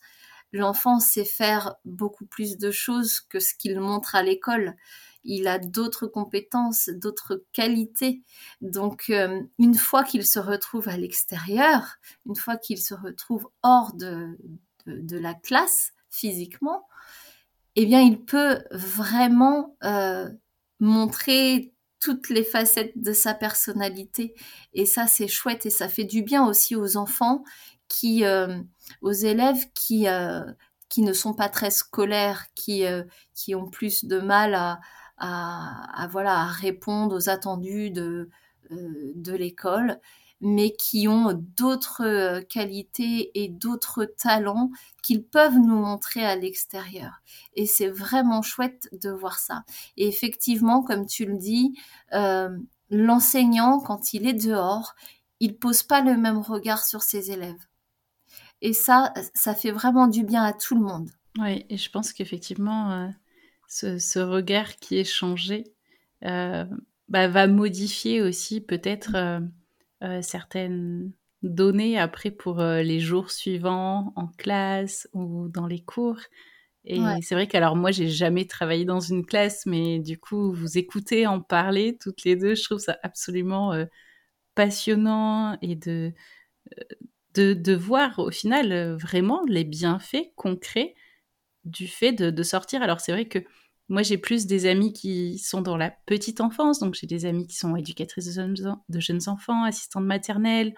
L'enfant sait faire beaucoup plus de choses que ce qu'il montre à l'école. Il a d'autres compétences, d'autres qualités. Donc, euh, une fois qu'il se retrouve à l'extérieur, une fois qu'il se retrouve hors de, la classe physiquement, eh bien, il peut vraiment euh, montrer toutes les facettes de sa personnalité. Et ça, c'est chouette et ça fait du bien aussi aux enfants qui, euh, aux élèves qui, qui ne sont pas très scolaires, qui, euh, ont plus de mal à, voilà, répondre aux attendus de, euh, de l'école mais qui ont d'autres euh, qualités et d'autres talents qu'ils peuvent nous montrer à l'extérieur. Et c'est vraiment chouette de voir ça. Et effectivement, comme tu le dis, l'enseignant, quand il est dehors, il pose pas le même regard sur ses élèves. Et ça, ça fait vraiment du bien à tout le monde. Oui, et je pense qu'effectivement, euh, ce, ce, regard qui est changé euh, bah, va modifier aussi peut-être euh, certaines données après pour les jours suivants en classe ou dans les cours. Et ouais. c'est vrai qu'alors moi, j'ai jamais travaillé dans une classe, mais du coup, vous écoutez en parler toutes les deux, je trouve ça absolument passionnant et de, de, voir au final euh, vraiment les bienfaits concrets du fait de, sortir. Alors c'est vrai que moi, j'ai plus des amis qui sont dans la petite enfance, donc j'ai des amis qui sont éducatrices de jeunes, de jeunes enfants, assistantes maternelles,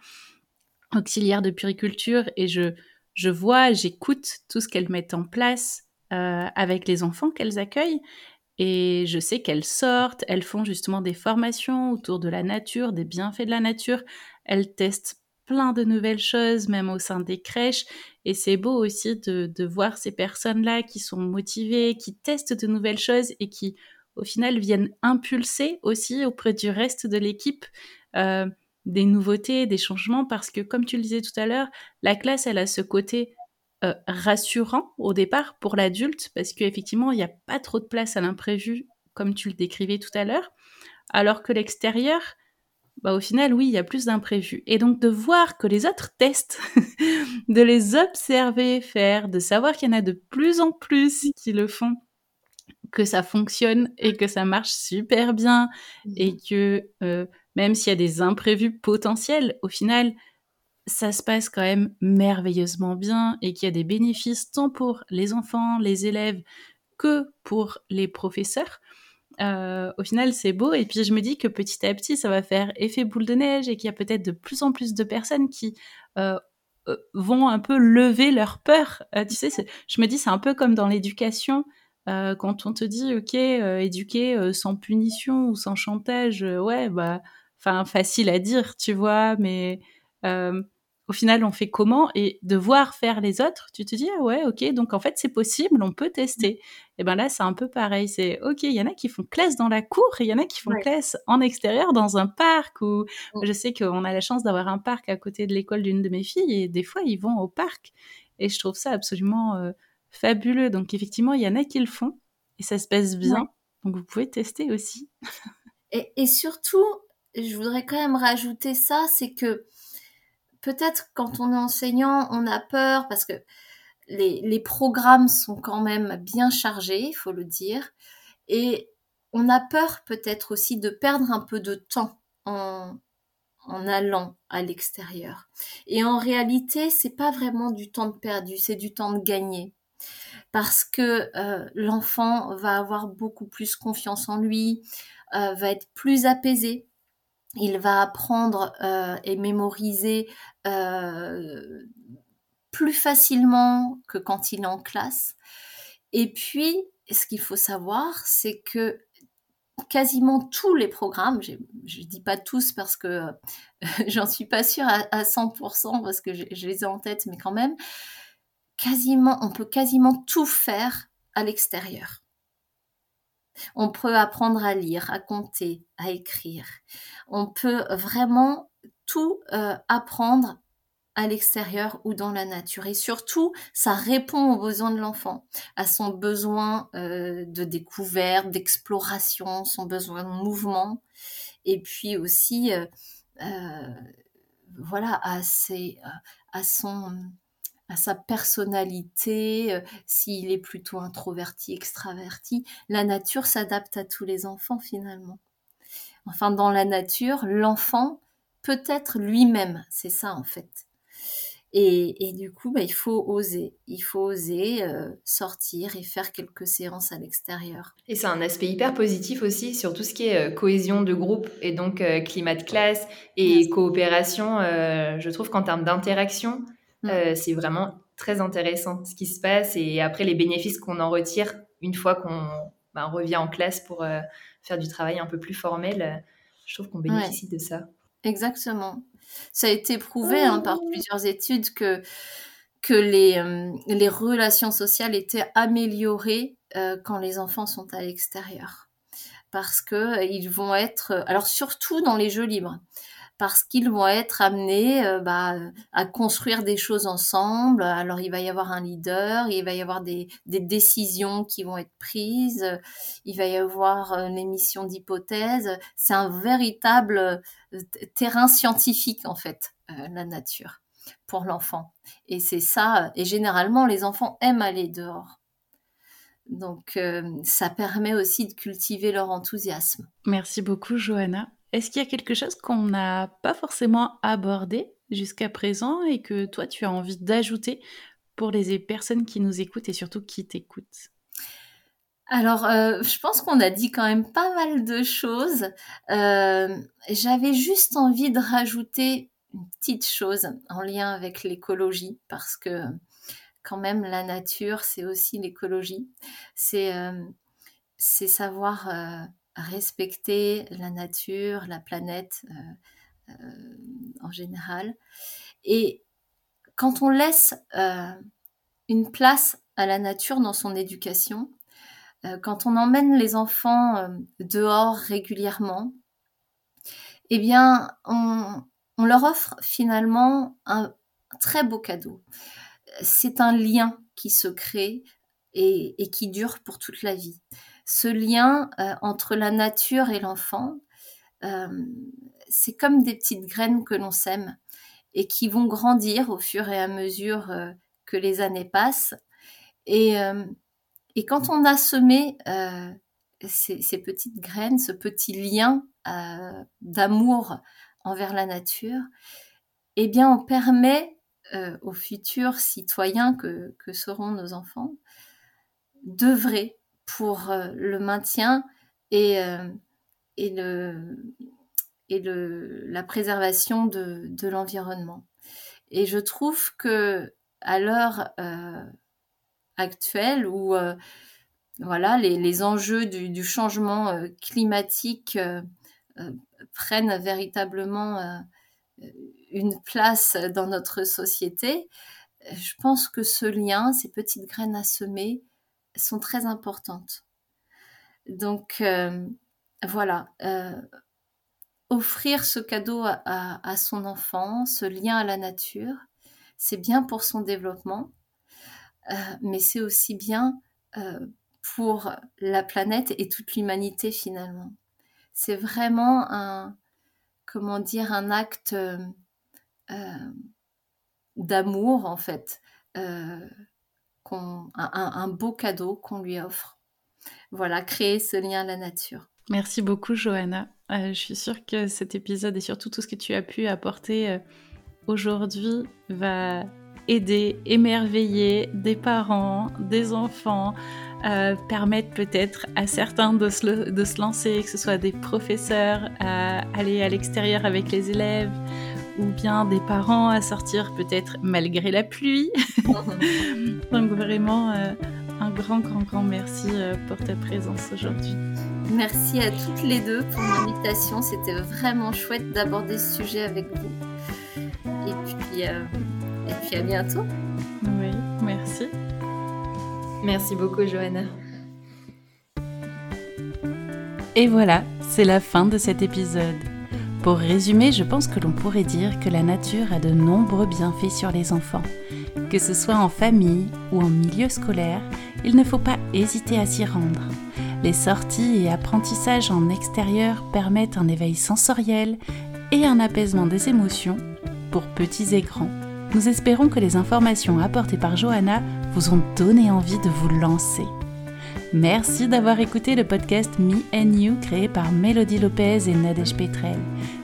auxiliaires de puriculture, et je, je vois, j'écoute tout ce qu'elles mettent en place euh, avec les enfants qu'elles accueillent, et je sais qu'elles sortent, elles font justement des formations autour de la nature, des bienfaits de la nature, elles testent plein de nouvelles choses, même au sein des crèches. Et c'est beau aussi de, voir ces personnes-là qui sont motivées, qui testent de nouvelles choses et qui, au final, viennent impulser aussi auprès du reste de l'équipe euh, des nouveautés, des changements, parce que, comme tu le disais tout à l'heure, la classe, elle a ce côté euh, rassurant au départ pour l'adulte, parce qu'effectivement, il n'y a pas trop de place à l'imprévu, comme tu le décrivais tout à l'heure, alors que l'extérieur, bah, au final, oui, il y a plus d'imprévus. Et donc de voir que les autres testent, (laughs) de les observer faire, de savoir qu'il y en a de plus en plus qui le font, que ça fonctionne et que ça marche super bien, et mmh. que euh, même s'il y a des imprévus potentiels, au final, ça se passe quand même merveilleusement bien et qu'il y a des bénéfices tant pour les enfants, les élèves que pour les professeurs. Euh, au final, c'est beau. Et puis, je me dis que petit à petit, ça va faire effet boule de neige et qu'il y a peut-être de plus en plus de personnes qui euh, euh, vont un peu lever leur peur. tu sais, je me dis, c'est un peu comme dans l'éducation. quand on te dit, OK, éduquer sans punition ou sans chantage, ouais, bah, enfin, facile à dire, tu vois, mais au final, on fait comment Et de voir faire les autres, tu te dis, ah ouais, ok, donc en fait, c'est possible, on peut tester. Et ben là, c'est un peu pareil. C'est, ok, il y en a qui font classe dans la cour et il y en a qui font classe en extérieur, dans un parc. Ou mmh. je sais qu'on a la chance d'avoir un parc à côté de l'école d'une de mes filles et des fois, ils vont au parc. Et je trouve ça absolument euh, fabuleux. Donc, effectivement, il y en a qui le font et ça se passe bien. Donc, vous pouvez tester aussi. et, et surtout, je voudrais quand même rajouter ça, c'est que peut-être quand on est enseignant, on a peur parce que les, programmes sont quand même bien chargés, il faut le dire. Et on a peur peut-être aussi de perdre un peu de temps en, allant à l'extérieur. Et en réalité, c'est pas vraiment du temps de perdu, c'est du temps de gagner. Parce que euh, l'enfant va avoir beaucoup plus confiance en lui, euh, va être plus apaisé, il va apprendre euh, et mémoriser euh, plus facilement que quand il est en classe. Et puis, ce qu'il faut savoir, c'est que quasiment tous les programmes, je ne dis pas tous parce que (laughs) j'en suis pas sûre à, 100% parce que je, je, les ai en tête, mais quand même, quasiment, on peut quasiment tout faire à l'extérieur. On peut apprendre à lire, à compter, à écrire. On peut vraiment tout euh, apprendre à l'extérieur ou dans la nature. Et surtout, ça répond aux besoins de l'enfant, à son besoin euh, de découverte, d'exploration, son besoin de mouvement, et puis aussi, euh, voilà, à, ses, à son à sa personnalité, s'il est plutôt introverti, extraverti. La nature s'adapte à tous les enfants finalement. Enfin, dans la nature, l'enfant peut être lui-même, c'est ça en fait. Et, du coup, bah, il faut oser, il faut oser sortir et faire quelques séances à l'extérieur. Et c'est un aspect hyper positif aussi sur tout ce qui est cohésion de groupe et donc climat de classe et coopération. je trouve qu'en termes d'interaction, Mmh. Euh, c'est vraiment très intéressant ce qui se passe et après les bénéfices qu'on en retire une fois qu'on ben, revient en classe pour euh, faire du travail un peu plus formel. Euh, je trouve qu'on bénéficie de ça. Exactement. Ça a été prouvé hein, par oh. plusieurs études que, que les, les relations sociales étaient améliorées quand les enfants sont à l'extérieur. Parce qu'ils vont être, alors surtout dans les jeux libres, parce qu'ils vont être amenés euh, bah, à construire des choses ensemble. Alors il va y avoir un leader, il va y avoir des, décisions qui vont être prises, il va y avoir une émission d'hypothèses. C'est un véritable euh, terrain scientifique en fait, euh, la nature, pour l'enfant. Et c'est ça, et généralement les enfants aiment aller dehors. Donc ça permet aussi de cultiver leur enthousiasme. Merci beaucoup Johanna. Est-ce qu'il y a quelque chose qu'on n'a pas forcément abordé jusqu'à présent et que toi, tu as envie d'ajouter pour les personnes qui nous écoutent et surtout qui t'écoutent? Alors, euh, je pense qu'on a dit quand même pas mal de choses. Euh, j'avais juste envie de rajouter une petite chose en lien avec l'écologie, parce que quand même, la nature, c'est aussi l'écologie. C'est euh, savoir respecter la nature, la planète, euh, en général. Et quand on laisse une place à la nature dans son éducation, quand on emmène les enfants dehors régulièrement, eh bien, on, leur offre finalement un très beau cadeau. C'est un lien qui se crée et, qui dure pour toute la vie. Ce lien euh, entre la nature et l'enfant, euh, c'est comme des petites graines que l'on sème et qui vont grandir au fur et à mesure euh, que les années passent. Et, quand on a semé ces, petites graines, ce petit lien d'amour envers la nature, eh bien, on permet aux futurs citoyens que, seront nos enfants d'œuvrer pour euh, le maintien et, et, le, et le, la préservation de, de l'environnement. Et je trouve que à l'heure actuelle où voilà, les, enjeux du, changement euh, climatique euh, euh, prennent véritablement une place dans notre société. Je pense que ce lien, ces petites graines à semer, sont très importantes. Donc voilà, offrir ce cadeau à, son enfant, ce lien à la nature, c'est bien pour son développement, mais c'est aussi bien pour la planète et toute l'humanité finalement. C'est vraiment un, comment dire, un acte euh, euh, d'amour en fait, euh, un, beau cadeau qu'on lui offre. Voilà, créer ce lien à la nature. Merci beaucoup Johanna. je suis sûre que cet épisode et surtout tout ce que tu as pu apporter aujourd'hui va aider, émerveiller des parents, des enfants, euh, permettre peut-être à certains de se, de se, lancer, que ce soit des professeurs à aller à l'extérieur avec les élèves ou bien des parents à sortir peut-être malgré la pluie. (laughs) Donc vraiment euh, un grand, grand, grand merci euh, pour ta présence aujourd'hui. Merci à toutes les deux pour l'invitation. C'était vraiment chouette d'aborder ce sujet avec vous. Et puis et puis à bientôt. Oui, merci. Merci beaucoup, Johanna. Et voilà, c'est la fin de cet épisode. Pour résumer, je pense que l'on pourrait dire que la nature a de nombreux bienfaits sur les enfants. Que ce soit en famille ou en milieu scolaire, il ne faut pas hésiter à s'y rendre. Les sorties et apprentissages en extérieur permettent un éveil sensoriel et un apaisement des émotions pour petits et grands. Nous espérons que les informations apportées par Johanna vous ont donné envie de vous lancer. Merci d'avoir écouté le podcast Me and You créé par Mélodie Lopez et Nadège Petrel.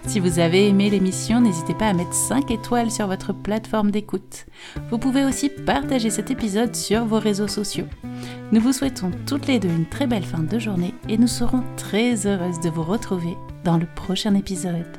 Si vous avez aimé l'émission, n'hésitez pas à mettre 5 étoiles sur votre plateforme d'écoute. Vous pouvez aussi partager cet épisode sur vos réseaux sociaux. Nous vous souhaitons toutes les deux une très belle fin de journée et nous serons très heureuses de vous retrouver dans le prochain épisode.